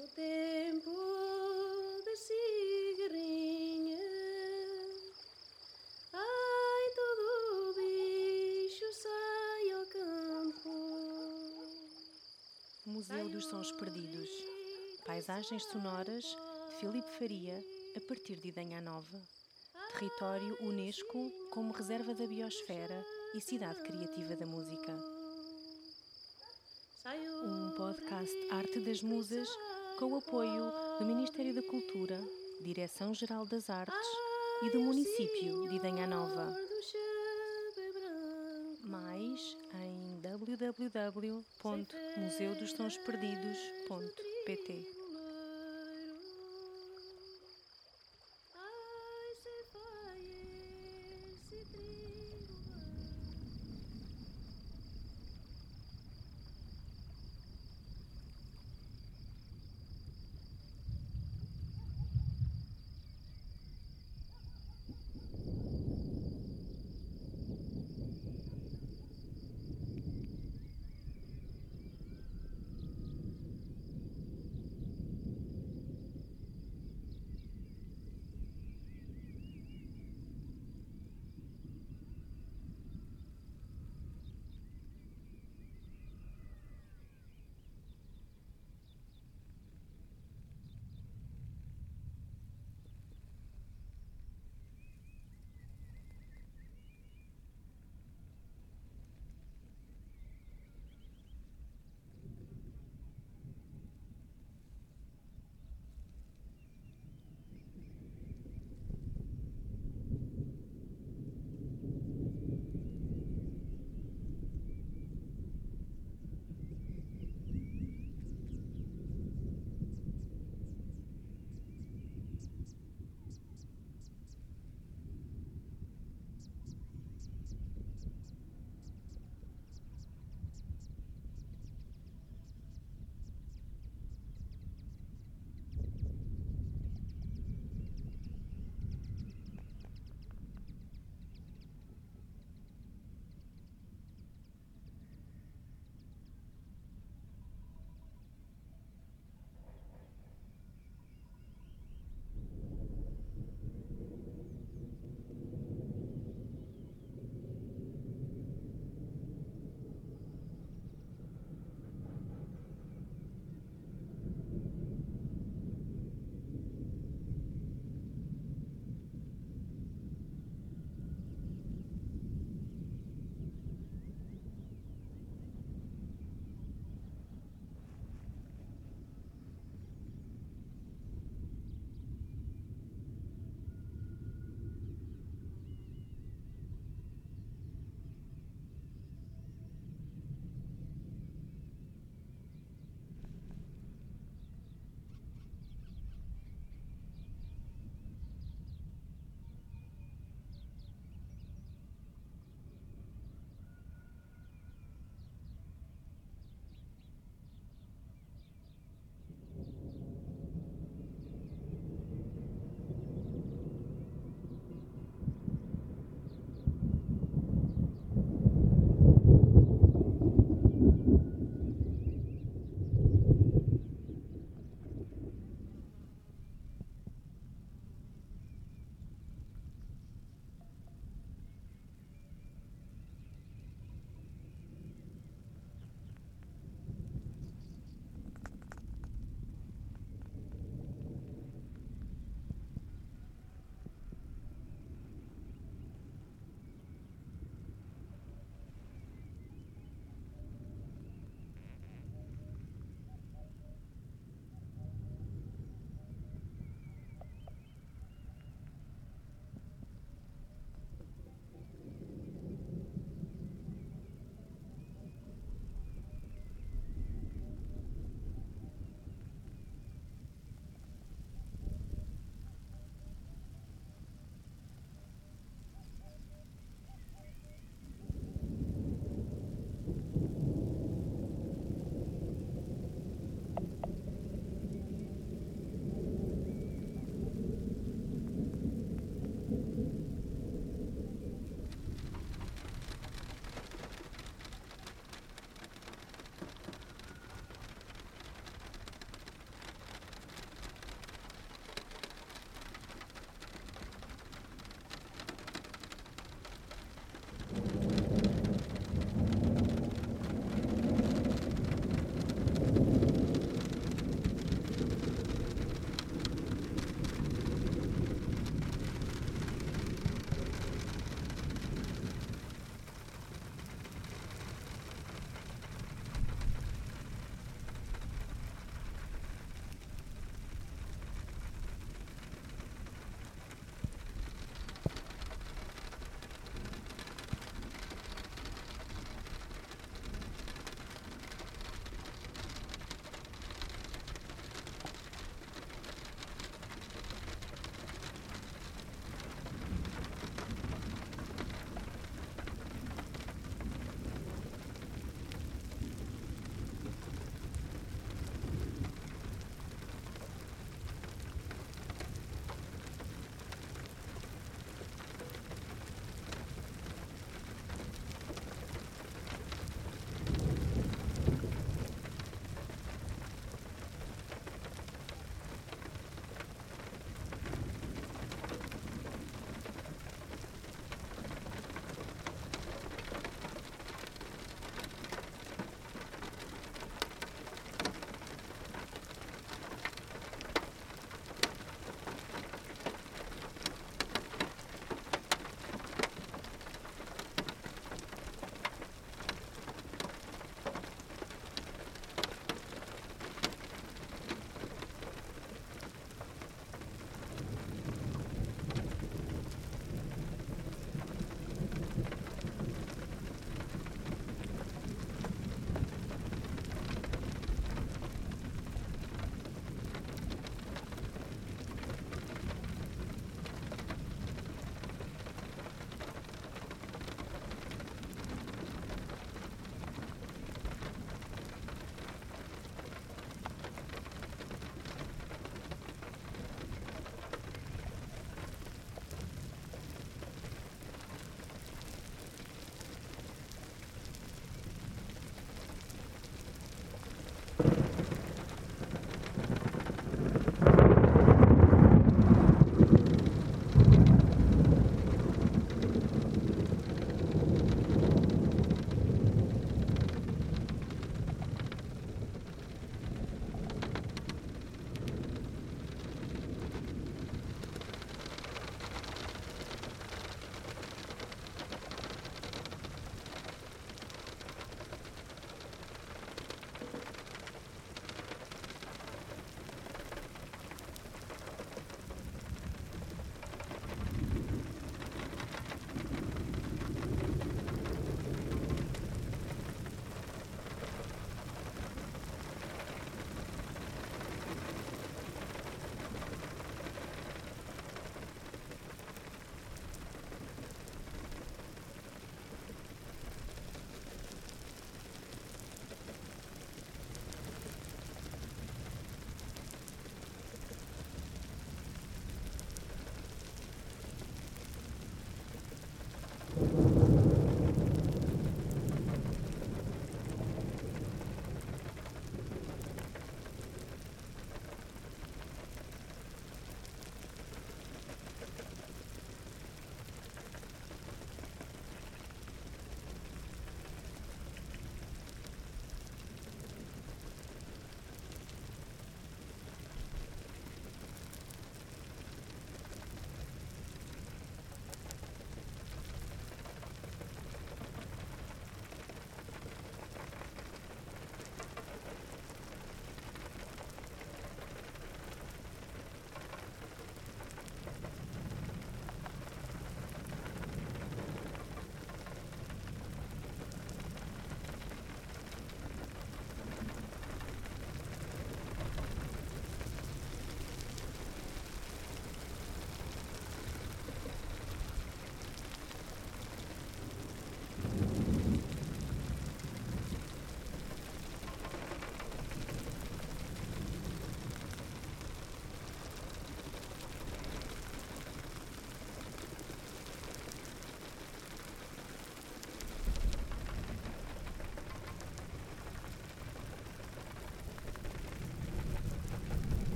No tempo da cigarrinha, ai, todo bicho sai ao campo. Museu dos Sons Perdidos. Paisagens sonoras de Filipe Faria, a partir de Idanha Nova. Território Unesco como reserva da biosfera e cidade criativa da música. Um podcast Arte das Musas com o apoio do Ministério da Cultura, Direção-Geral das Artes e do município de Idanha Nova. Mais em www.museudostonsperdidos.pt